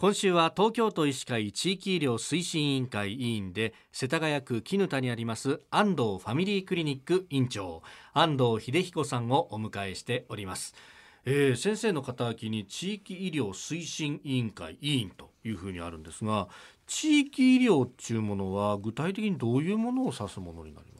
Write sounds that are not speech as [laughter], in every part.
今週は東京都医師会地域医療推進委員会委員で世田谷区絹田にあります安藤ファミリークリニック院長安藤秀彦さんをお迎えしております、えー、先生の肩書きに地域医療推進委員会委員というふうにあるんですが地域医療っていうものは具体的にどういうものを指すものになりますか？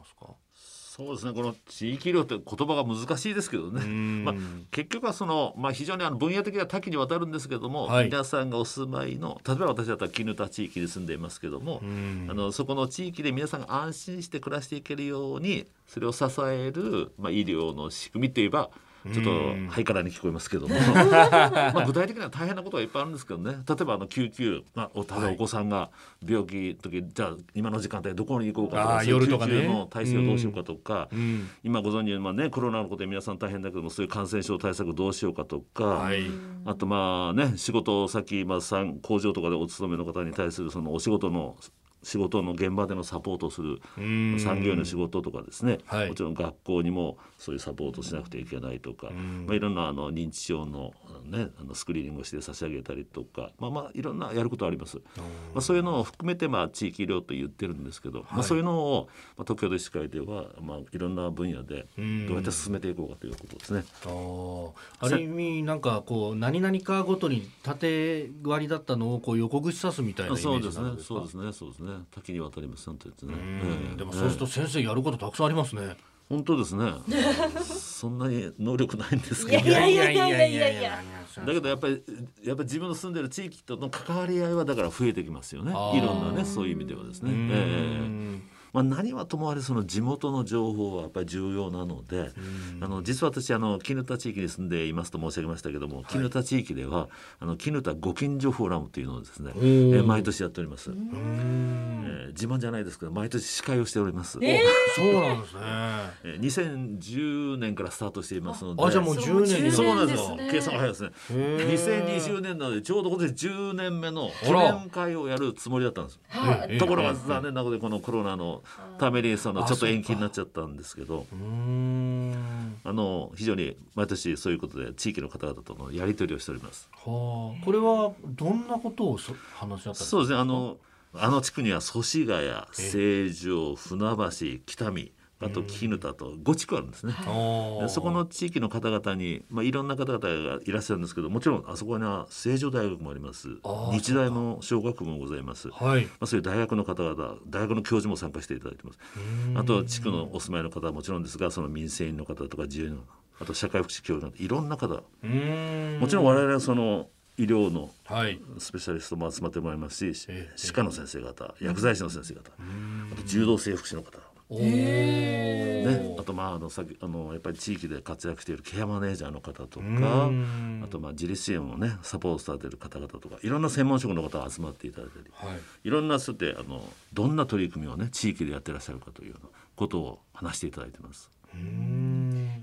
そうですね。この地域医療って言葉が難しいですけどね、[laughs] まあ、結局はその、まあ、非常にあの分野的には多岐にわたるんですけども、はい、皆さんがお住まいの例えば私だったら絹田地域に住んでいますけどもあのそこの地域で皆さんが安心して暮らしていけるようにそれを支える、まあ、医療の仕組みといえばちょっとハイカラに聞こえますけども。[laughs] [laughs] まあ具体的には大変なことはいっぱいあるんですけどね。例えばあの救急、まあ、おただお子さんが病気時、じゃあ今の時間帯どこに行こうかとか夜とか、ね、の体制をどうしようかとか、うん、今ご存知の、まあね、コロナのことで皆さん大変だけどもそういう感染症対策どうしようかとか、はい、あとまあね仕事先、まあ、工場とかでお勤めの方に対するそのお仕事の仕事の現場でのサポートをする産業の仕事とかですね、はい、もちろん学校にもそういうサポートしなくてはいけないとか、まあ、いろんなあの認知症の,、ね、あのスクリーニングをして差し上げたりとか、まあ、まあいろんなやることあります。まあ、そういうのを含めてまあ地域医療と言ってるんですけど、はい、まあ、そういうのを、まあ、東京都医師会では、まあ、いろんな分野でどうやって進めていこうかということですね。ある意味なんかこう何々かごとに縦割りだったのをこう横串刺すみたいなイメージなんですか？そうですね。そうですね多岐にわたりますなんて言ってね、えー、でもそうすると先生やることたくさんありますね、本当ですね。そんなに能力ないんですけど、いやいやいやいやいやいや。だけどやっぱりやっぱり自分の住んでる地域との関わり合いはだから増えてきますよね。いろんなねそういう意味ではですね。えーまあ、何はともあれその地元の情報はやっぱり重要なので、あの実は私あの絹田地域に住んでいますと申し上げましたけども、絹田地域ではあの絹田ご近所フォーラムというのをですね、えー、毎年やっております。えー、自慢じゃないですけど毎年司会をしております。えー、そうなんですね。えー、2010年からスタートしていますので、あじゃあもう10年にそうなんですよ。計算早いですね。2020年なのでちょうど今年10年目の記念会をやるつもりだったんです。ところが残念なことでこのコロナのためにそのちょっと延期になっちゃったんですけどあの非常に毎年そういうことで地域の方々とのやり取りをしております。はあ、これはどんなことを話し合ったそうですね。あのあの地区には祖師ヶ谷成城船橋北見あと絹田と5地区あるんですね、そこの地域の方々に、まあ、いろんな方々がいらっしゃるんですけどもちろんあそこには成城大学もあります。日大の小学部もございます、はい、まあ、そういう大学の方々大学の教授も参加していただいてます。あと地区のお住まいの方はもちろんですがその民生委員の方とか自由のあと社会福祉協などいろんな方。もちろん我々はその医療のスペシャリストも集まってもらいますし、はい、歯科の先生方薬剤師の先生方あと柔道整復師の方ね、あとまああのさあのやっぱり地域で活躍しているケアマネージャーの方とかあとまあ自立支援をねサポートされている方々とかいろんな専門職の方が集まっていただいたり、はい、いろんな人であのどんな取り組みをね地域でやってらっしゃるかというようなことを話していただいてます。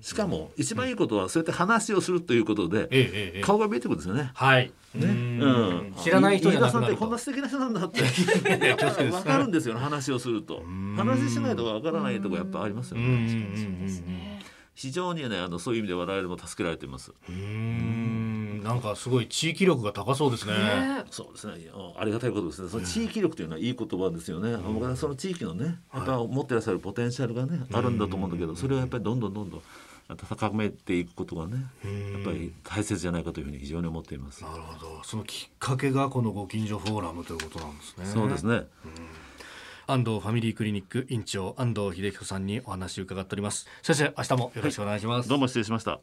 しかも一番いいことはそうやって話をするということで、顔が見えてくるんですよね。はい。ね、うん、知らない人じゃなくなるこんな素敵な人なんだって [laughs] [laughs] わかるんですよ、ね、話をすると。話しないとわからないとこやっぱありますよね。非常にねあのそういう意味で我々も助けられています。うん。なんかすごい地域力が高そうですね。そうですね。ありがたいことですね。その地域力というのはいい言葉ですよね。僕はその地域のねやっぱ持ってらっしゃるポテンシャルがねあるんだと思うんだけどそれをやっぱりどんどんどんどん高めていくことがねやっぱり大切じゃないかというふうに非常に思っています。なるほど。そのきっかけがこのご近所フォーラムということなんですね。そうですね。安藤ファミリークリニック院長安藤秀彦さんにお話を伺っております。先生明日もよろしくお願いします、はい、どうも失礼しました